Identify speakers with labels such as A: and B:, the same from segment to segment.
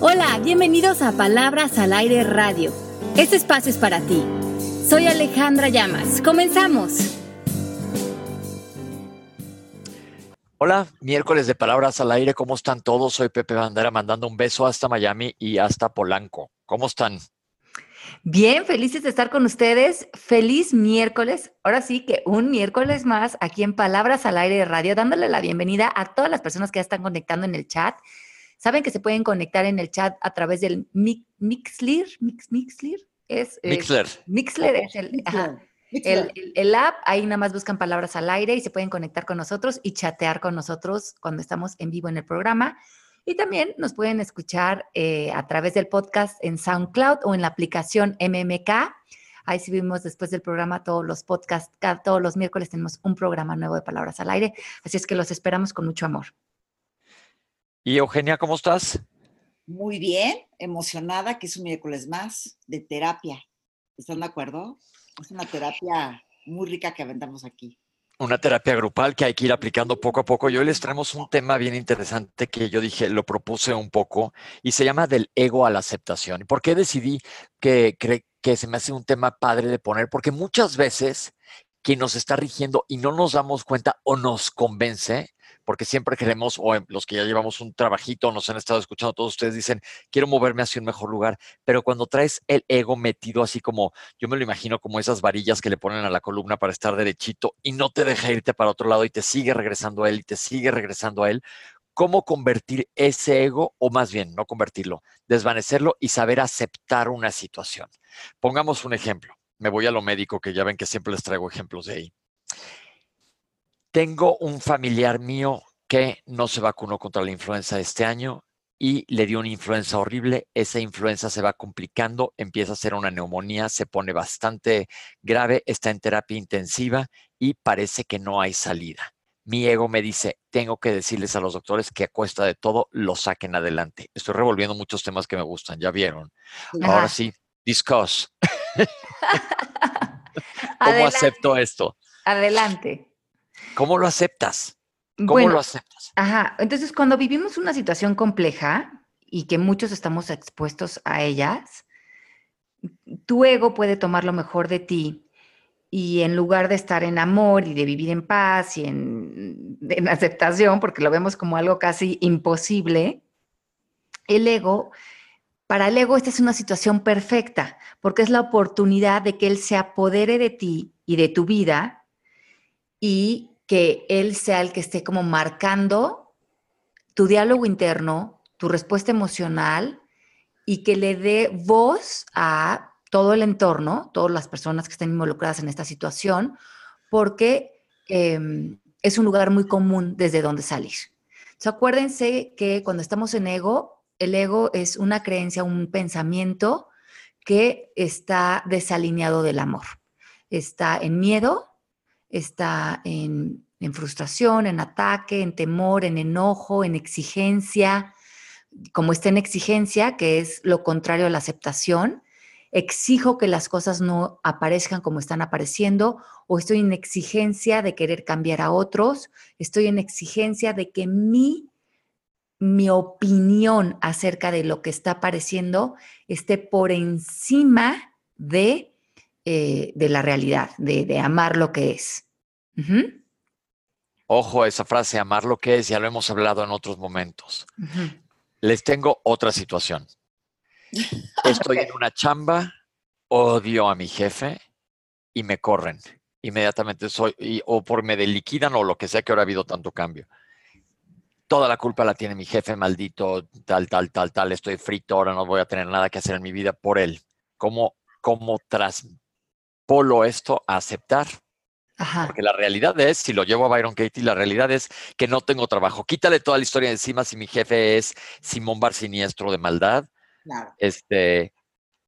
A: Hola, bienvenidos a Palabras al Aire Radio. Este espacio es para ti. Soy Alejandra Llamas. Comenzamos.
B: Hola, miércoles de Palabras al Aire, ¿cómo están todos? Soy Pepe Bandera mandando un beso hasta Miami y hasta Polanco. ¿Cómo están?
A: Bien, felices de estar con ustedes. Feliz miércoles. Ahora sí que un miércoles más aquí en Palabras al Aire Radio, dándole la bienvenida a todas las personas que ya están conectando en el chat. Saben que se pueden conectar en el chat a través del Mixler, Mix, Mixler, es,
B: Mixler.
A: Mixler es el, el, app, ahí nada más buscan palabras al aire y se pueden conectar con nosotros y chatear con nosotros cuando estamos en vivo en el programa. Y también nos pueden escuchar eh, a través del podcast en SoundCloud o en la aplicación MMK. Ahí subimos después del programa todos los podcasts. todos los miércoles tenemos un programa nuevo de Palabras al Aire. Así es que los esperamos con mucho amor.
B: Y Eugenia, ¿cómo estás?
C: Muy bien, emocionada que es un miércoles más de terapia. ¿Están de acuerdo? Es una terapia muy rica que aventamos aquí
B: una terapia grupal que hay que ir aplicando poco a poco. Y hoy les traemos un tema bien interesante que yo dije, lo propuse un poco, y se llama del ego a la aceptación. ¿Y por qué decidí que, que se me hace un tema padre de poner? Porque muchas veces quien nos está rigiendo y no nos damos cuenta o nos convence porque siempre queremos, o los que ya llevamos un trabajito, nos han estado escuchando, todos ustedes dicen, quiero moverme hacia un mejor lugar, pero cuando traes el ego metido así como, yo me lo imagino como esas varillas que le ponen a la columna para estar derechito y no te deja irte para otro lado y te sigue regresando a él y te sigue regresando a él, cómo convertir ese ego, o más bien, no convertirlo, desvanecerlo y saber aceptar una situación. Pongamos un ejemplo. Me voy a lo médico, que ya ven que siempre les traigo ejemplos de ahí. Tengo un familiar mío que no se vacunó contra la influenza este año y le dio una influenza horrible. Esa influenza se va complicando, empieza a ser una neumonía, se pone bastante grave, está en terapia intensiva y parece que no hay salida. Mi ego me dice, tengo que decirles a los doctores que a cuesta de todo lo saquen adelante. Estoy revolviendo muchos temas que me gustan, ya vieron. Ahora sí, discuss. ¿Cómo acepto esto?
A: Adelante.
B: ¿Cómo lo aceptas? ¿Cómo lo aceptas?
A: Ajá, entonces cuando vivimos una situación compleja y que muchos estamos expuestos a ellas, tu ego puede tomar lo mejor de ti y en lugar de estar en amor y de vivir en paz y en, en aceptación, porque lo vemos como algo casi imposible, el ego, para el ego esta es una situación perfecta, porque es la oportunidad de que él se apodere de ti y de tu vida y que él sea el que esté como marcando tu diálogo interno, tu respuesta emocional y que le dé voz a todo el entorno, todas las personas que estén involucradas en esta situación, porque em, es un lugar muy común desde donde salir. Entonces, acuérdense que cuando estamos en ego, el ego es una creencia, un pensamiento que está desalineado del amor. Está en miedo, está en, frustración, en ataque, en temor, en enojo, en exigencia. Como está en exigencia, que es lo contrario a la aceptación, exijo que las cosas no aparezcan como están apareciendo, o estoy en exigencia de querer cambiar a otros, estoy en exigencia de que mi, mi opinión acerca de lo que está apareciendo esté por encima de eh, de la realidad, de, amar lo que es.
B: Ojo a esa frase, amar lo que es, ya lo hemos hablado en otros momentos. Les tengo otra situación. Estoy en una chamba, odio a mi jefe y me corren. Inmediatamente soy, o por me liquidan o lo que sea que ahora ha habido tanto cambio. Toda la culpa la tiene mi jefe maldito, tal, tal, tal, tal, estoy frito, ahora no voy a tener nada que hacer en mi vida por él. ¿Cómo, cómo tras, polo esto a aceptar. Porque la realidad es, si lo llevo a Byron Katie, la realidad es que no tengo trabajo. Quítale toda la historia encima si mi jefe es Simón Bar Siniestro de maldad. Este,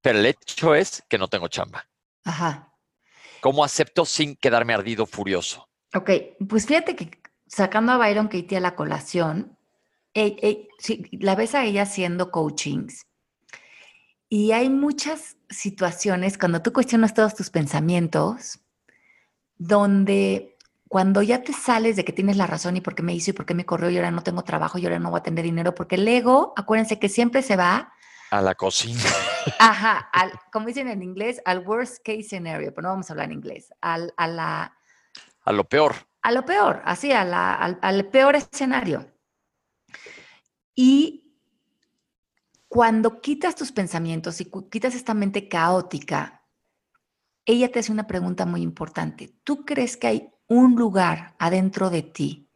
B: pero el hecho es que no tengo chamba.
A: Ajá.
B: ¿Cómo acepto sin quedarme ardido, furioso?
A: Ok, pues fíjate que sacando a Byron Katie a la colación, la ves a ella haciendo coachings y hay muchas situaciones cuando tú cuestionas todos tus pensamientos donde cuando ya te sales de que tienes la razón y por qué me hizo y por qué me corrió y ahora no tengo trabajo y ahora no voy a tener dinero, porque el ego, acuérdense que siempre se va
B: a la cocina.
A: Ajá, al, como dicen en inglés, al worst case scenario, pero no vamos a hablar en inglés, al, a la...
B: A lo peor.
A: A lo peor, así, a la, al, al peor escenario. Y cuando quitas tus pensamientos y quitas esta mente caótica, ella te hace una pregunta muy importante. ¿Tú crees que hay un lugar adentro de ti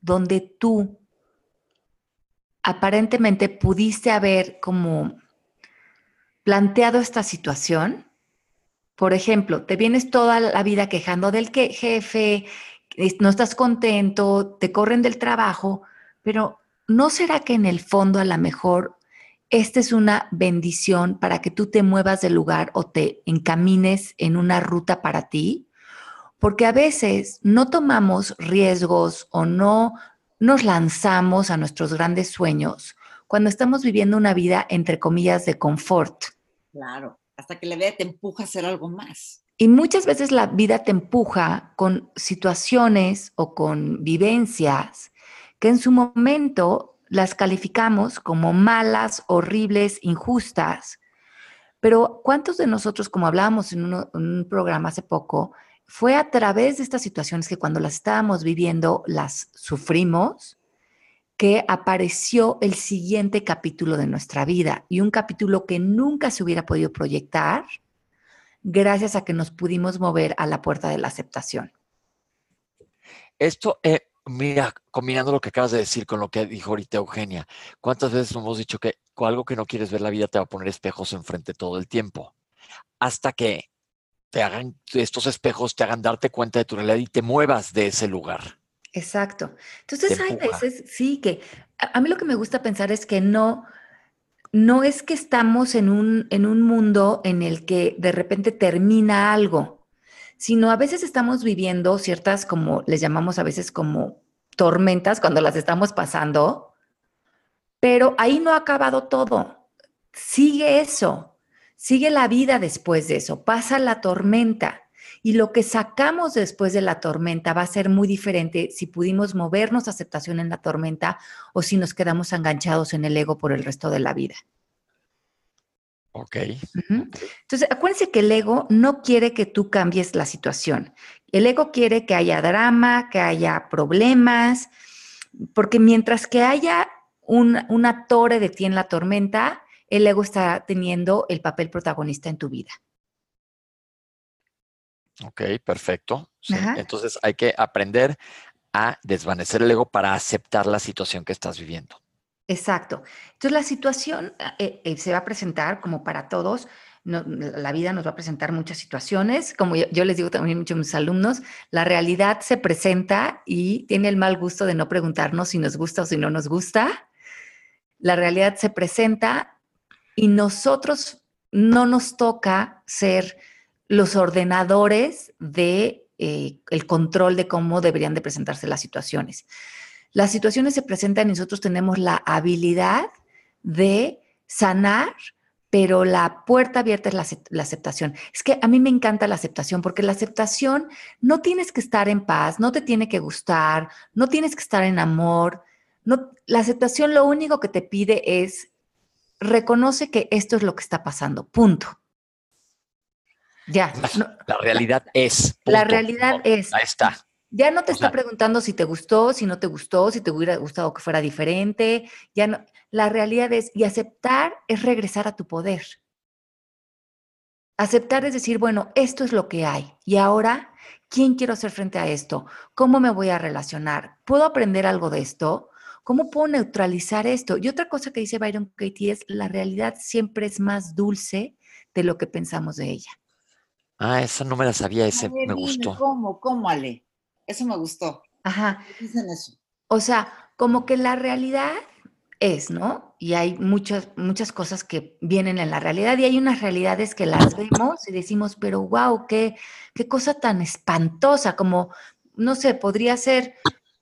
A: donde tú aparentemente pudiste haber como planteado esta situación? Por ejemplo, te vienes toda la vida quejando del que jefe, no estás contento, te corren del trabajo, pero ¿no será que en el fondo a lo mejor esta es una bendición para que tú te muevas del lugar o te encamines en una ruta para ti? Porque a veces no tomamos riesgos o no nos lanzamos a nuestros grandes sueños cuando estamos viviendo una vida, entre comillas, de confort.
C: Claro, hasta que la vida te empuja a hacer algo más.
A: Y muchas veces la vida te empuja con situaciones o con vivencias que en su momento las calificamos como malas, horribles, injustas. Pero ¿cuántos de nosotros, como hablábamos en, un programa hace poco, fue a través de estas situaciones que cuando las estábamos viviendo las sufrimos, que apareció el siguiente capítulo de nuestra vida y un capítulo que nunca se hubiera podido proyectar gracias a que nos pudimos mover a la puerta de la aceptación.
B: Esto, eh, mira, combinando lo que acabas de decir con lo que dijo ahorita Eugenia, ¿cuántas veces hemos dicho que algo que no quieres ver la vida te va a poner espejos enfrente todo el tiempo? Hasta que te hagan, estos espejos te hagan darte cuenta de tu realidad y te muevas de ese lugar.
A: Exacto. Entonces hay veces, sí, que a, mí lo que me gusta pensar es que no, no es que estamos en un, en un mundo en el que de repente termina algo, sino a veces estamos viviendo ciertas, como les llamamos a veces como tormentas cuando las estamos pasando, pero ahí no ha acabado todo. Sigue eso. Sigue la vida después de eso, pasa la tormenta. Y lo que sacamos después de la tormenta va a ser muy diferente si pudimos movernos a aceptación en la tormenta o si nos quedamos enganchados en el ego por el resto de la vida.
B: Ok.
A: Entonces, acuérdense que el ego no quiere que tú cambies la situación. El ego quiere que haya drama, que haya problemas, porque mientras que haya una torre de ti en la tormenta, el ego está teniendo el papel protagonista en tu vida.
B: Ok, perfecto. Entonces hay que aprender a desvanecer el ego para aceptar la situación que estás viviendo.
A: Exacto. Entonces la situación eh, eh, se va a presentar como para todos. la vida nos va a presentar muchas situaciones. Como yo, les digo también mucho a mis alumnos, la realidad se presenta y tiene el mal gusto de no preguntarnos si nos gusta o si no nos gusta. La realidad se presenta y nosotros no nos toca ser los ordenadores de eh, el control de cómo deberían de presentarse las situaciones. Las situaciones se presentan y nosotros tenemos la habilidad de sanar, pero la puerta abierta es la, la, aceptación. Es que a mí me encanta la aceptación porque la aceptación no tienes que estar en paz, no te tiene que gustar, no tienes que estar en amor. No, la aceptación lo único que te pide es reconoce que esto es lo que está pasando, punto. Ya.
B: la realidad es.
A: La realidad es.
B: Ahí está.
A: Ya no te está preguntando si te gustó, si no te gustó, si te hubiera gustado que fuera diferente. Ya no. La realidad es, y aceptar es regresar a tu poder. Aceptar es decir, bueno, esto es lo que hay. Y ahora, ¿quién quiero hacer frente a esto? ¿Cómo me voy a relacionar? ¿Puedo aprender algo de esto? ¿Cómo puedo neutralizar esto? Y otra cosa que dice Byron Katie es, la realidad siempre es más dulce de lo que pensamos de ella.
B: Ah, esa no me la sabía, ese me gustó.
C: ¿Cómo? ¿Cómo, Ale? Eso me gustó.
A: Ajá. Dicen eso. O sea, como que la realidad es, ¿no? Y hay muchas, muchas cosas que vienen en la realidad y hay unas realidades que las vemos y decimos, pero wow, qué, qué cosa tan espantosa, como, no sé, podría ser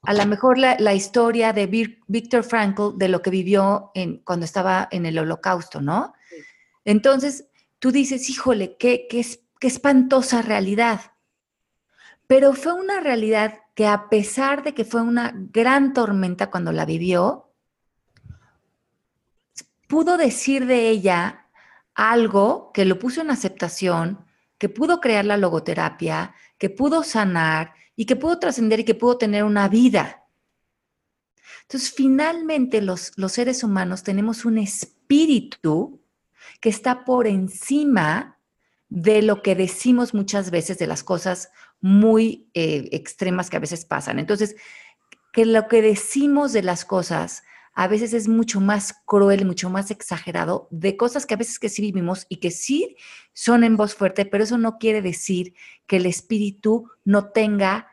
A: a lo mejor la, historia de Víctor Frankl de lo que vivió en, cuando estaba en el holocausto, ¿no? Entonces, tú dices, híjole, qué, qué, qué espantosa realidad. Pero fue una realidad que a pesar de que fue una gran tormenta cuando la vivió, pudo decir de ella algo que lo puso en aceptación, que pudo crear la logoterapia, que pudo sanar y que pudo trascender y que pudo tener una vida. Entonces, finalmente los, los seres humanos tenemos un espíritu que está por encima de lo que decimos muchas veces de las cosas muy eh, extremas que a veces pasan. Entonces, que lo que decimos de las cosas a veces es mucho más cruel, mucho más exagerado de cosas que a veces que sí vivimos y que sí son en voz fuerte, pero eso no quiere decir que el espíritu no tenga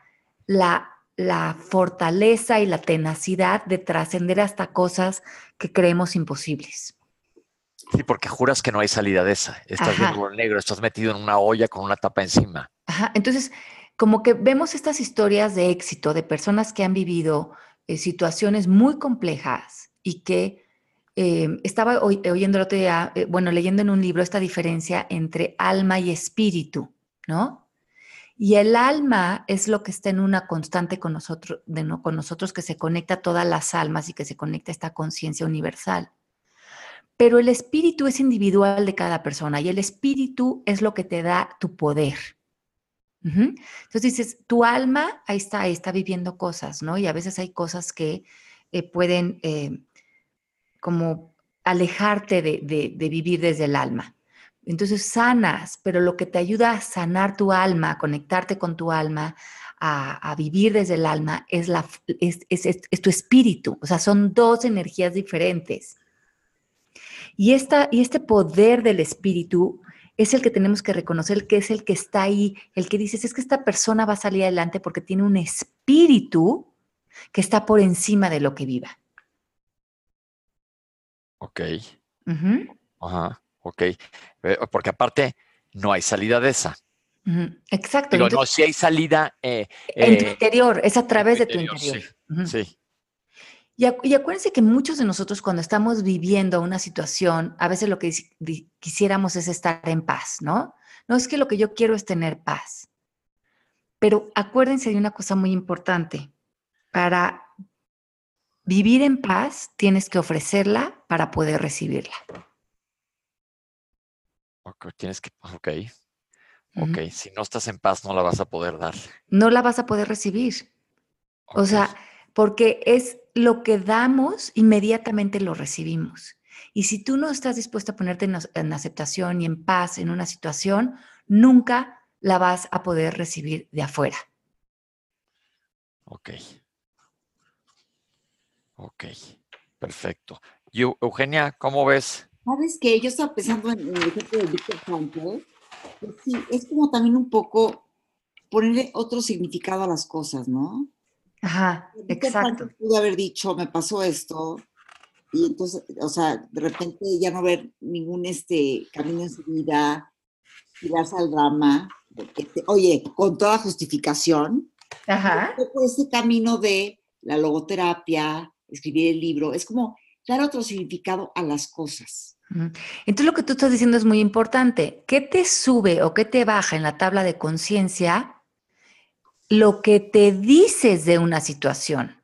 A: la, la fortaleza y la tenacidad de trascender hasta cosas que creemos imposibles.
B: Sí, porque juras que no hay salida de esa. Estás viendo el negro, estás metido en una olla con una tapa encima.
A: Ajá. Entonces, como que vemos estas historias de éxito de personas que han vivido eh, situaciones muy complejas y que eh, estaba oyendo el otro día, eh, bueno, leyendo en un libro esta diferencia entre alma y espíritu, ¿no? Y el alma es lo que está en una constante con nosotros, de, ¿no? con nosotros que se conecta a todas las almas y que se conecta a esta conciencia universal. Pero el espíritu es individual de cada persona y el espíritu es lo que te da tu poder. Entonces dices, tu alma, ahí está, ahí está viviendo cosas, ¿no? Y a veces hay cosas que eh, pueden eh, como alejarte de, vivir desde el alma. Entonces sanas, pero lo que te ayuda a sanar tu alma, a conectarte con tu alma, a, vivir desde el alma, es, es, tu espíritu. O sea, son dos energías diferentes. Y, esta, y este poder del espíritu es el que tenemos que reconocer, que es el que está ahí, el que dices, es que esta persona va a salir adelante porque tiene un espíritu que está por encima de lo que viva.
B: Ok. Ajá, ok. Eh, porque aparte, no hay salida de esa.
A: Exacto.
B: Pero no, si hay salida.
A: Eh, en tu eh, interior, es a través de tu interior.
B: sí.
A: Y, acuérdense que muchos de nosotros cuando estamos viviendo una situación, a veces lo que quisiéramos es estar en paz, ¿no? No es que lo que yo quiero es tener paz. Pero acuérdense de una cosa muy importante. Para vivir en paz tienes que ofrecerla para poder recibirla.
B: Ok, tienes que, ok. Ok, si no estás en paz no la vas a poder dar.
A: No la vas a poder recibir. O sea, porque es lo que damos, inmediatamente lo recibimos. Y si tú no estás dispuesto a ponerte en, aceptación y en paz en una situación, nunca la vas a poder recibir de afuera.
B: Ok. Ok, perfecto. Y Eugenia, ¿cómo ves?
C: Sabes que yo estaba pensando en, el ejemplo de Víctor Frankl. Sí, es como también un poco ponerle otro significado a las cosas, ¿no?
A: Ajá, exacto.
C: Pudo haber dicho, me pasó esto, y entonces, o sea, de repente ya no ver ningún este camino en su vida, tirarse al drama, oye, con toda justificación.
A: Ajá.
C: Ese camino de la logoterapia, escribir el libro, es como dar otro significado a las cosas.
A: Entonces lo que tú estás diciendo es muy importante. ¿Qué te sube o qué te baja en la tabla de conciencia lo que te dices de una situación.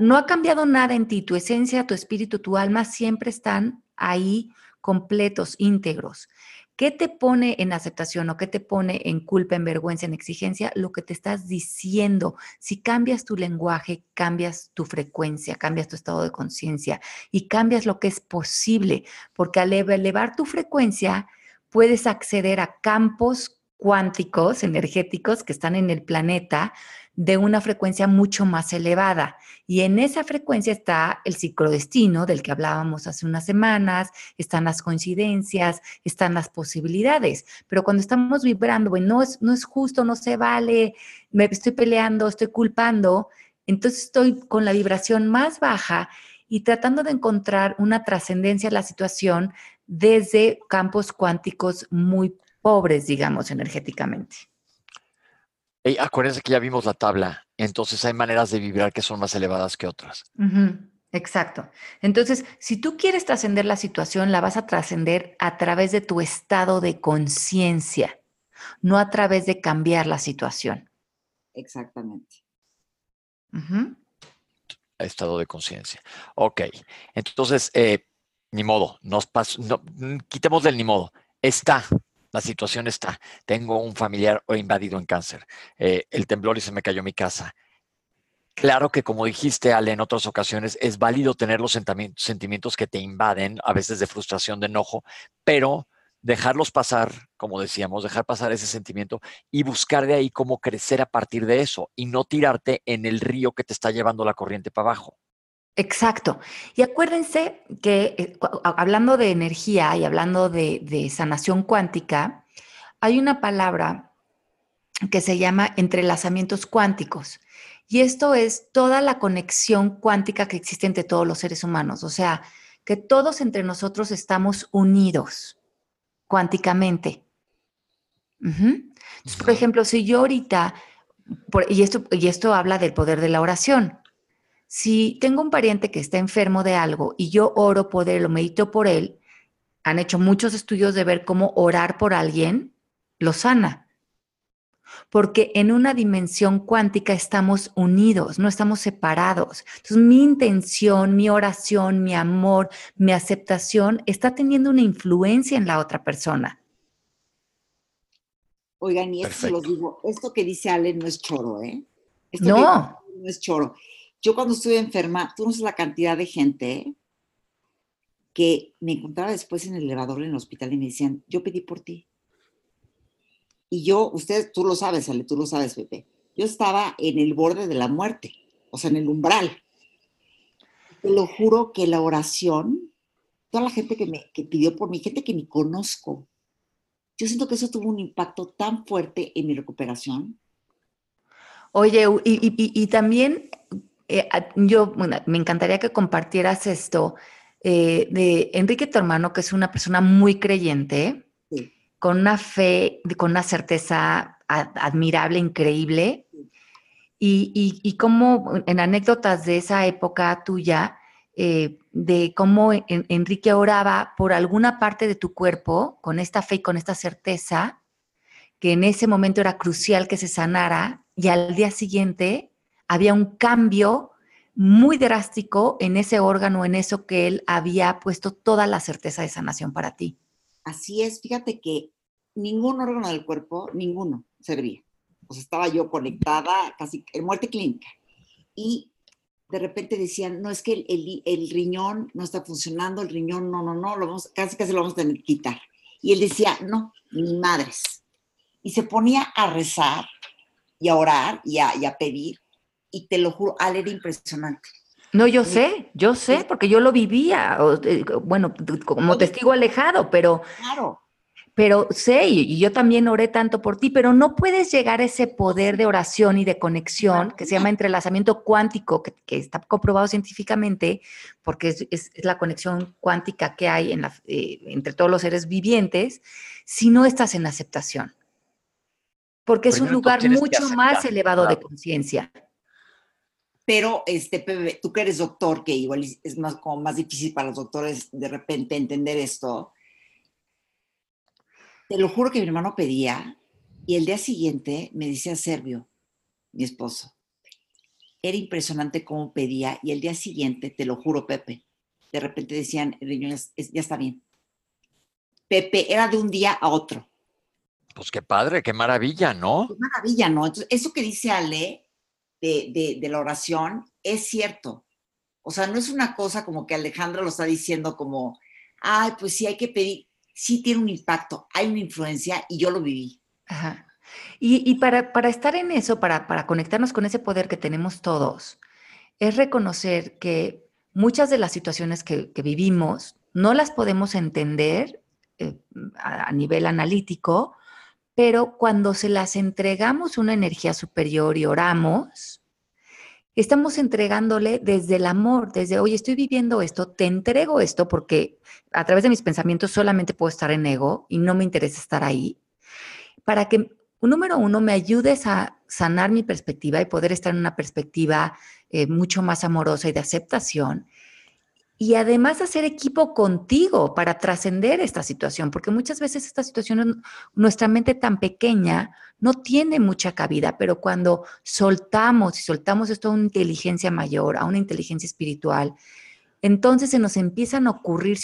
A: No, ha cambiado nada en ti, tu esencia, tu espíritu, tu alma siempre están ahí completos, íntegros. ¿Qué te pone en aceptación o qué te pone en culpa, en vergüenza, en exigencia? Lo que te estás diciendo. Si cambias tu lenguaje, cambias tu frecuencia, cambias tu estado de conciencia y cambias lo que es posible, porque al elevar tu frecuencia puedes acceder a campos cuánticos, energéticos que están en el planeta de una frecuencia mucho más elevada. Y en esa frecuencia está el ciclodestino del que hablábamos hace unas semanas, están las coincidencias, están las posibilidades. Pero cuando estamos vibrando, no es, no es justo, no se vale, me estoy peleando, estoy culpando, entonces estoy con la vibración más baja y tratando de encontrar una trascendencia a la situación desde campos cuánticos muy pobres, digamos, energéticamente.
B: acuérdense que ya vimos la tabla, entonces hay maneras de vibrar que son más elevadas que otras.
A: Exacto. Entonces, si tú quieres trascender la situación, la vas a trascender a través de tu estado de conciencia. no a través de cambiar la situación.
C: Exactamente.
B: Estado de conciencia. Ok, entonces, eh, ni modo, nos no, mm, quitemos del ni modo. Está, la situación está. Tengo un familiar invadido en cáncer. Eh, el temblor y se me cayó mi casa. Claro que, como dijiste, Ale, en otras ocasiones, es válido tener los sentimientos que te invaden, a veces de frustración, de enojo, pero dejarlos pasar, como decíamos, dejar pasar ese sentimiento y buscar de ahí cómo crecer a partir de eso y no tirarte en el río que te está llevando la corriente para abajo.
A: Exacto. Y acuérdense que eh, hablando de energía y hablando de, de sanación cuántica, hay una palabra que se llama entrelazamientos cuánticos. Y esto es toda la conexión cuántica que existe entre todos los seres humanos. O sea, que todos entre nosotros estamos unidos cuánticamente. por ejemplo, si yo ahorita, y, esto, y esto habla del poder de la oración, si tengo un pariente que está enfermo de algo y yo oro por él o medito por él, han hecho muchos estudios de ver cómo orar por alguien lo sana porque en una dimensión cuántica estamos unidos, no estamos separados. Entonces, mi intención, mi oración, mi amor, mi aceptación está teniendo una influencia en la otra persona.
C: Oigan, y esto se lo digo, esto que dice Ale no es choro, ¿eh?
A: no.
C: no es choro. Yo cuando estuve enferma, tú no sabes la cantidad de gente que me encontraba después en el elevador en el hospital y me decían, yo pedí por ti. Y yo, usted, tú lo sabes, Ale, tú lo sabes, Pepe. Yo estaba en el borde de la muerte, o sea, en el umbral. Te lo juro que la oración, toda la gente que me que pidió por mí, gente que ni conozco, yo siento que eso tuvo un impacto tan fuerte en mi recuperación.
A: Oye, y, también eh, yo, me encantaría que compartieras esto eh, de Enrique, tu hermano, que es una persona muy creyente con una fe, con una certeza admirable, increíble. Y, y, como en anécdotas de esa época tuya, eh, de cómo Enrique oraba por alguna parte de tu cuerpo con esta fe y con esta certeza, que en ese momento era crucial que se sanara y al día siguiente había un cambio muy drástico en ese órgano, en eso que él había puesto toda la certeza de sanación para ti.
C: Así es, fíjate que ningún órgano del cuerpo, ninguno servía. Sea, estaba yo conectada casi en muerte clínica. Y de repente decían, no, es que el, riñón no está funcionando, el riñón no, no, no, lo vamos, casi casi lo vamos a tener que quitar. Y él decía, no, ni madres. Y se ponía a rezar y a orar y a, y a pedir. Y te lo juro, Ale era impresionante.
A: No, yo sé, yo sé, porque yo lo vivía, eh, bueno, como testigo alejado, pero...
C: Claro.
A: Pero sé, y yo también oré tanto por ti, pero no puedes llegar a ese poder de oración y de conexión que se llama entrelazamiento cuántico, que, está comprobado científicamente, porque es, la conexión cuántica que hay en eh, entre todos los seres vivientes, si no estás en aceptación. Porque es un lugar mucho más elevado de conciencia.
C: Pero, este, tú que eres doctor, que igual es más, como más difícil para los doctores de repente entender esto, te lo juro que mi hermano pedía y el día siguiente me decía Servio, mi esposo. Era impresionante cómo pedía y el día siguiente, te lo juro, Pepe, de repente decían, riñón ya está bien. Pepe, era de un día a otro.
B: Pues qué padre, qué maravilla, ¿no?
C: Qué maravilla, ¿no? Entonces, eso que dice Ale de, de, la oración es cierto. O sea, no es una cosa como que Alejandra lo está diciendo como, ay, pues sí hay que pedir. Sí tiene un impacto, hay una influencia y yo lo viví.
A: Ajá. Y, para, para, estar en eso, para, para conectarnos con ese poder que tenemos todos, es reconocer que muchas de las situaciones que, vivimos no las podemos entender eh, a, nivel analítico, pero cuando se las entregamos una energía superior y oramos, estamos entregándole desde el amor, desde, oye, estoy viviendo esto, te entrego esto porque a través de mis pensamientos solamente puedo estar en ego y no me interesa estar ahí, para que, número uno, me ayudes a sanar mi perspectiva y poder estar en una perspectiva eh, mucho más amorosa y de aceptación. Y además hacer equipo contigo para trascender esta situación, porque muchas veces esta situación, nuestra mente tan pequeña no tiene mucha cabida, pero cuando soltamos y soltamos esto a una inteligencia mayor, a una inteligencia espiritual, entonces se nos empiezan a ocurrir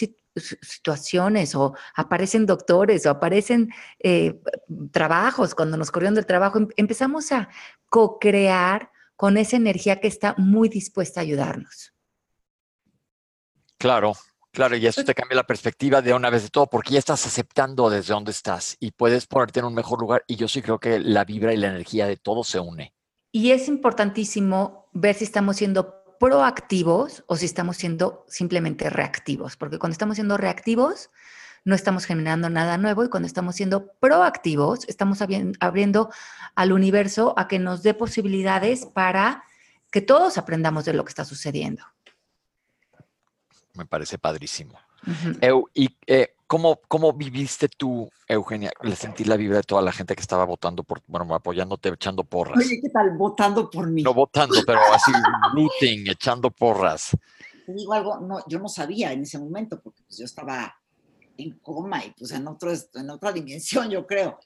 A: situaciones o aparecen doctores o aparecen eh, trabajos cuando nos corrieron del trabajo, em, empezamos a co-crear con esa energía que está muy dispuesta a ayudarnos.
B: Claro, claro, y eso pues te cambia la perspectiva de una vez de todo, porque ya estás aceptando desde dónde estás y puedes ponerte en un mejor lugar. Y yo sí creo que la vibra y la energía de todo se une.
A: Y es importantísimo ver si estamos siendo proactivos o si estamos siendo simplemente reactivos, porque cuando estamos siendo reactivos, no estamos generando nada nuevo y cuando estamos siendo proactivos, estamos abriendo al universo a que nos dé posibilidades para que todos aprendamos de lo que está sucediendo
B: me parece padrísimo. ¿Y eh, ¿cómo, cómo viviste tú, Eugenia, el sentir la vibra de toda la gente que estaba votando por, bueno, apoyándote, echando porras?
C: Oye, ¿qué tal? Votando por mí.
B: No votando, pero así, rooting, echando porras.
C: Te digo algo, no, yo no sabía en ese momento, porque pues yo estaba en coma y pues en, otro, en otra dimensión, yo creo.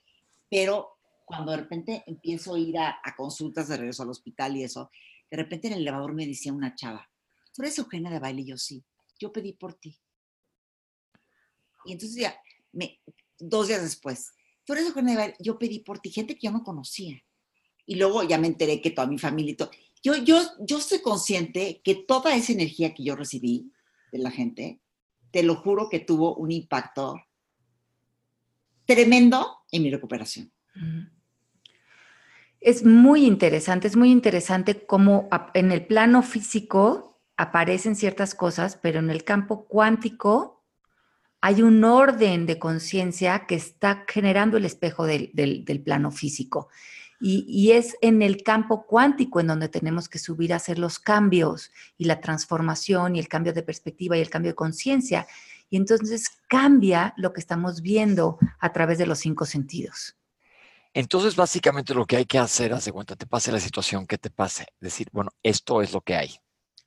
C: Pero cuando de repente empiezo a ir a, a consultas de regreso al hospital y eso, de repente en el elevador me decía una chava, ¿tú eres Eugenia de baile? Y yo sí yo pedí por ti. Y entonces ya, me, dos días después, tú eres yo pedí por ti, gente que yo no conocía. Y luego ya me enteré que toda mi familia y todo. Yo, yo, yo estoy consciente que toda esa energía que yo recibí de la gente, te lo juro que tuvo un impacto tremendo en mi recuperación.
A: Es muy interesante, es muy interesante cómo en el plano físico aparecen ciertas cosas, pero en el campo cuántico hay un orden de conciencia que está generando el espejo del, plano físico. Y, es en el campo cuántico en donde tenemos que subir a hacer los cambios y la transformación y el cambio de perspectiva y el cambio de conciencia. Y entonces cambia lo que estamos viendo a través de los cinco sentidos.
B: Entonces, básicamente lo que hay que hacer, hace cuenta, te pase la situación que te pase, decir, bueno, esto es lo que hay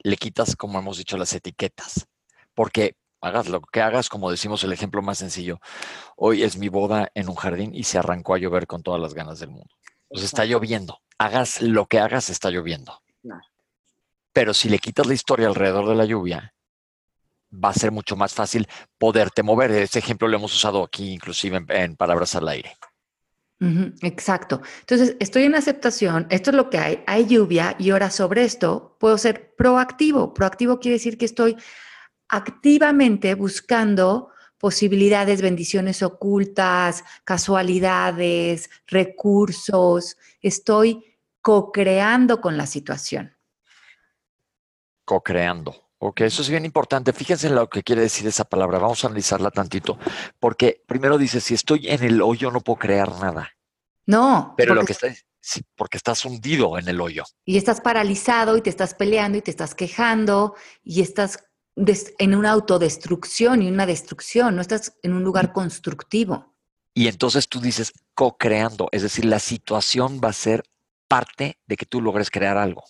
B: le quitas, como hemos dicho, las etiquetas. Porque hagas lo que hagas, como decimos el ejemplo más sencillo. Hoy es mi boda en un jardín y se arrancó a llover con todas las ganas del mundo. Pues está lloviendo. Hagas lo que hagas, está lloviendo. Pero si le quitas la historia alrededor de la lluvia, va a ser mucho más fácil poderte mover. Ese ejemplo lo hemos usado aquí, inclusive en palabras al aire
A: exacto. Entonces, estoy en aceptación, esto es lo que hay, hay lluvia y ahora sobre esto puedo ser proactivo. Proactivo quiere decir que estoy activamente buscando posibilidades, bendiciones ocultas, casualidades, recursos. Estoy co-creando con la situación.
B: Co-creando. Ok, eso es bien importante. Fíjense en lo que quiere decir esa palabra. Vamos a analizarla tantito. Porque primero dice, si estoy en el hoyo no puedo crear nada.
A: No.
B: Pero lo que está, sí, porque estás hundido en el hoyo.
A: Y estás paralizado y te estás peleando y te estás quejando y estás en una autodestrucción y una destrucción. No estás en un lugar constructivo.
B: Y entonces tú dices co-creando, es decir, la situación va a ser parte de que tú logres crear algo.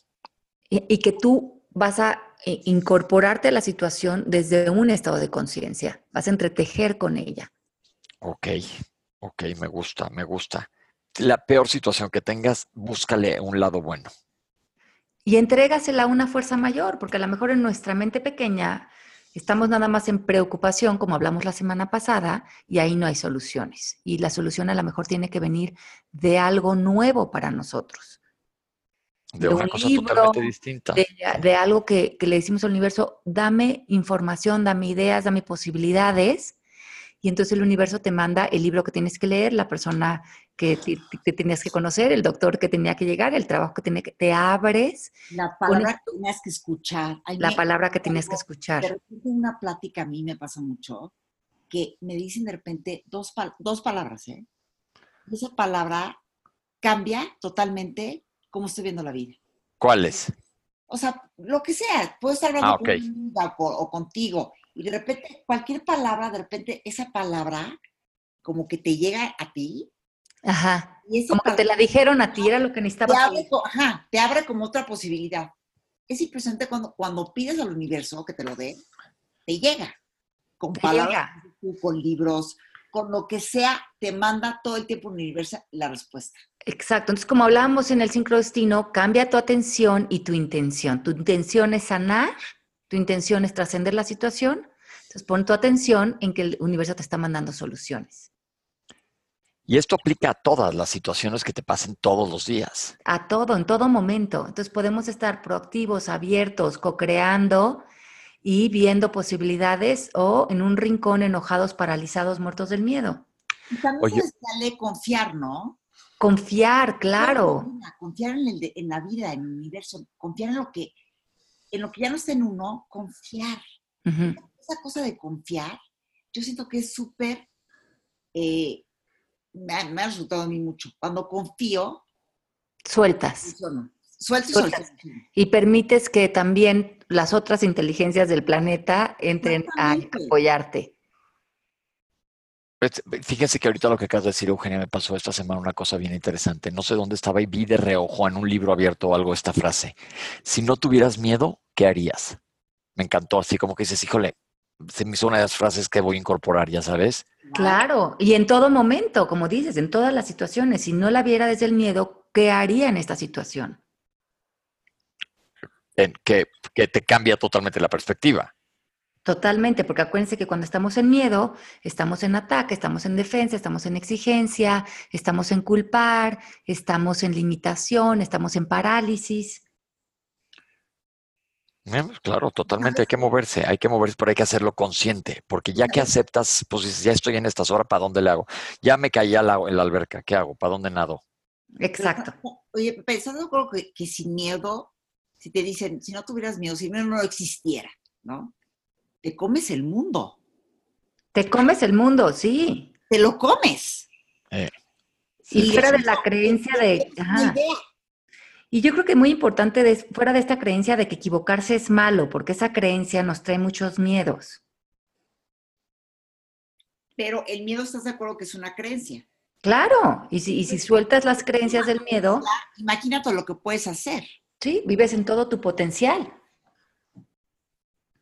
A: y que tú vas a eh, incorporarte a la situación desde un estado de conciencia, vas a entretejer con ella.
B: Ok, ok, me gusta, me gusta. La peor situación que tengas, búscale un lado bueno.
A: Y entrégasela a una fuerza mayor, porque a lo mejor en nuestra mente pequeña estamos nada más en preocupación, como hablamos la semana pasada, y ahí no hay soluciones. Y la solución a lo mejor tiene que venir de algo nuevo para nosotros
B: de, una cosa totalmente distinta.
A: De, algo que, le decimos al universo, dame información, dame ideas, dame posibilidades. Y entonces el universo te manda el libro que tienes que leer, la persona que te, tenías que conocer, el doctor que tenía que llegar, el trabajo que tenía que... Te abres.
C: La palabra que tenías que escuchar.
A: la palabra que tenías que escuchar. De
C: repente una plática a mí me pasa mucho, que me dicen de repente dos, dos palabras, ¿eh? esa palabra cambia totalmente cómo estoy viendo la vida.
B: ¿Cuáles?
C: O sea, lo que sea, puedo estar hablando ah, o, contigo, y de repente, cualquier palabra, de repente, esa palabra como que te llega a ti.
A: Ajá. como que te la dijeron a ti, era lo que necesitabas.
C: Te abre, ajá, te abre como otra posibilidad. Es impresionante cuando, cuando pides al universo que te lo dé, te llega. Con
A: Te
C: palabras, con libros, con lo que sea, te manda todo el tiempo universal la respuesta.
A: Exacto. Entonces, como hablábamos en el sincrodestino, cambia tu atención y tu intención. Tu intención es sanar, tu intención es trascender la situación. Entonces, pon tu atención en que el universo te está mandando soluciones.
B: Y esto aplica a todas las situaciones que te pasen todos los días.
A: A todo, en todo momento. Entonces, podemos estar proactivos, abiertos, co-creando y viendo posibilidades o en un rincón enojados, paralizados, muertos del miedo.
C: Y también
B: Oye.
C: confiar, ¿no?
A: Confiar, claro.
C: Confiar en, el en la vida, en el universo, confiar en lo que, en lo que ya no está en uno, confiar. Esa cosa de confiar, yo siento que es súper, eh, me, ha, me ha resultado a mí mucho. Cuando confío,
A: Sueltas. Sueltas.
C: suelto.
A: Y permites que también las otras inteligencias del planeta entren a apoyarte.
B: Pues, Fíjense que ahorita lo que acabas de decir, Eugenia, me pasó esta semana una cosa bien interesante. No sé dónde estaba y vi de reojo en un libro abierto o algo esta frase. Si no tuvieras miedo, ¿qué harías? Me encantó, así como que dices, híjole, se me hizo una de las frases que voy a incorporar, ya sabes.
A: Claro, y en todo momento, como dices, en todas las situaciones, si no la viera desde el miedo, ¿qué haría en esta situación?
B: En que, que te cambia totalmente la perspectiva.
A: Totalmente, porque acuérdense que cuando estamos en miedo, estamos en ataque, estamos en defensa, estamos en exigencia, estamos en culpar, estamos en limitación, estamos en parálisis.
B: Eh, Claro, totalmente hay que moverse, hay que moverse, pero hay que hacerlo consciente, porque ya que aceptas, pues ya estoy en estas horas, ¿para dónde le hago? Ya me caí al agua- en la alberca, ¿qué hago? ¿Para dónde nado?
A: Exacto.
C: Oye, pensando creo que, que sin miedo, si te dicen, si no tuvieras miedo, si miedo no existiera, ¿no? Te comes el mundo,
A: Te comes el mundo, sí.
C: te lo comes.
B: Eh,
A: Y
C: Y
A: fuera de la creencia de...
C: es
A: ajá. Y yo creo que muy importante, de- fuera de esta creencia de que equivocarse es malo, porque esa creencia nos trae muchos miedos.
C: Pero el miedo, ¿estás de acuerdo que es una creencia?
A: Claro, y si, y si sueltas las creencias del miedo,
C: Imagínate lo que puedes hacer.
A: sí, vives en todo tu potencial.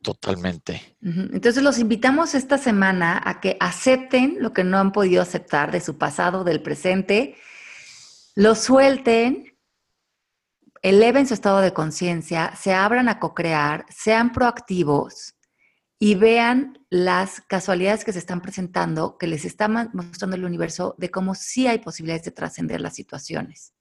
B: Totalmente.
A: Entonces los invitamos esta semana a que acepten lo que no han podido aceptar de su pasado, del presente, lo suelten, eleven su estado de conciencia, se abran a co-crear, sean proactivos y vean las casualidades que se están presentando, que les está mostrando el universo de cómo sí hay posibilidades de trascender las situaciones.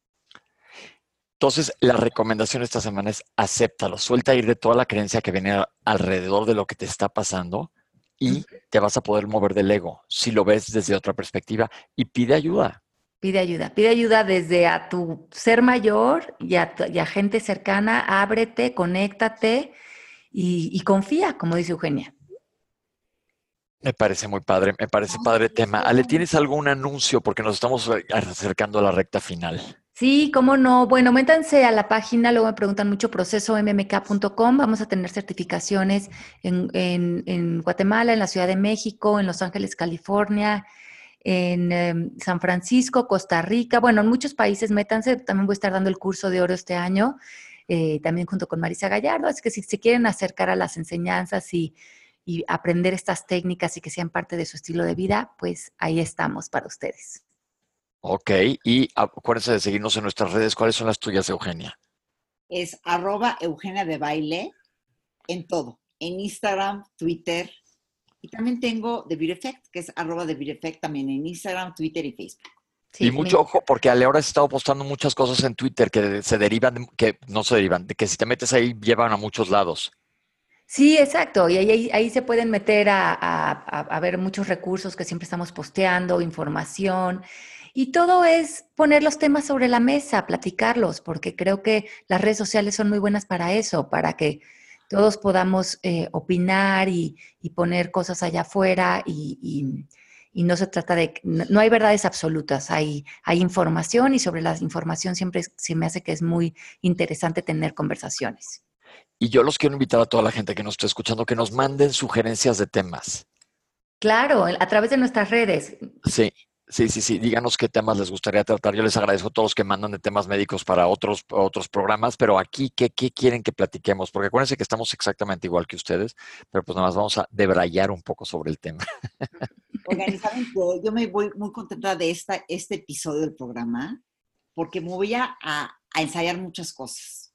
B: Entonces, la recomendación esta semana es acéptalo, suelta ir de toda la creencia que viene alrededor de lo que te está pasando y te vas a poder mover del ego si lo ves desde otra perspectiva y pide ayuda.
A: Pide ayuda, pide ayuda desde a tu ser mayor y a, tu- y a gente cercana, ábrete, conéctate y, y confía, como dice Eugenia.
B: Me parece muy padre, me parece padre tema. Ale, ¿tienes algún anuncio? Porque nos estamos acercando a la recta final.
A: Sí, cómo no. Bueno, métanse a la página, luego me preguntan mucho, procesommk.com. Vamos a tener certificaciones en, en- en Guatemala, en la Ciudad de México, en Los Ángeles, California, en em, San Francisco, Costa Rica. Bueno, en muchos países métanse. También voy a estar dando el curso de oro este año, eh, también junto con Marisa Gallardo. Así que si se quieren acercar a las enseñanzas y, y aprender estas técnicas y que sean parte de su estilo de vida, pues ahí estamos para ustedes.
B: Ok, y acuérdense de seguirnos en nuestras redes. ¿Cuáles son las tuyas, Eugenia?
C: Es arroba Eugenia de Baile en todo. En Instagram, Twitter. Y también tengo The Beauty Effect, que es arroba The Beauty Effect también en Instagram, Twitter y Facebook.
A: Sí,
B: y
A: me
B: mucho ojo, porque Ale ahora has estado postando muchas cosas en Twitter que se derivan, de- que no se derivan, de que si te metes ahí llevan a muchos lados.
A: Sí, exacto. Y ahí, ahí, ahí se pueden meter a, a- a- a ver muchos recursos que siempre estamos posteando, información. Y todo es poner los temas sobre la mesa, platicarlos, porque creo que las redes sociales son muy buenas para eso, para que todos podamos eh, opinar y, y poner cosas allá afuera y, y- y no se trata de, no no hay verdades absolutas, hay, hay información y sobre la información siempre es- se me hace que es muy interesante tener conversaciones.
B: Y yo los quiero invitar a toda la gente que nos esté escuchando que nos manden sugerencias de temas.
A: Claro, a través de nuestras redes.
B: Sí, Sí, sí, sí. Díganos qué temas les gustaría tratar. Yo les agradezco a todos los que mandan de temas médicos para otros, otros programas, pero aquí, ¿qué, ¿qué quieren que platiquemos? Porque acuérdense que estamos exactamente igual que ustedes, pero pues nada más vamos a debrayar un poco sobre el tema.
C: Oigan, Yo me voy muy contenta de esta, este episodio del programa, porque me voy a, a, ensayar muchas cosas.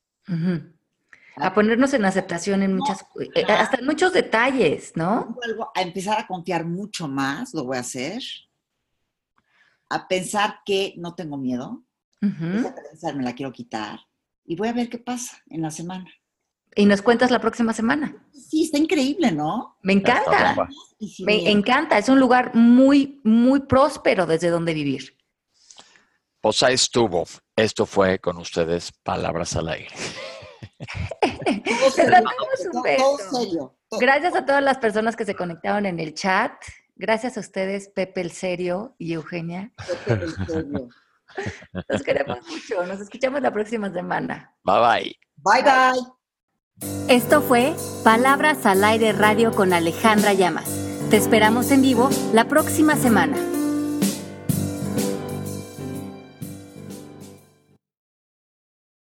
A: A ponernos en aceptación en muchas, eh, hasta en muchos detalles, ¿no?
C: Vuelvo a empezar a confiar mucho más, lo voy a hacer a pensar que no tengo miedo, esa creencia me la quiero quitar y voy a ver qué pasa en la semana.
A: Y nos cuentas la próxima semana.
C: Sí, está increíble, ¿no?
A: Me encanta. Me encanta. Es un lugar muy, muy próspero desde donde vivir.
B: Pues ahí estuvo. Esto fue con ustedes Palabras al Aire.
A: Gracias a todas las personas que se conectaron en el chat. Gracias a ustedes, Pepe el Serio y Eugenia. Pepe el Serio. Los queremos mucho. Nos escuchamos la próxima semana.
B: Bye bye.
C: Bye bye.
D: Esto fue Palabras al Aire Radio con Alejandra Llamas. Te esperamos en vivo la próxima semana.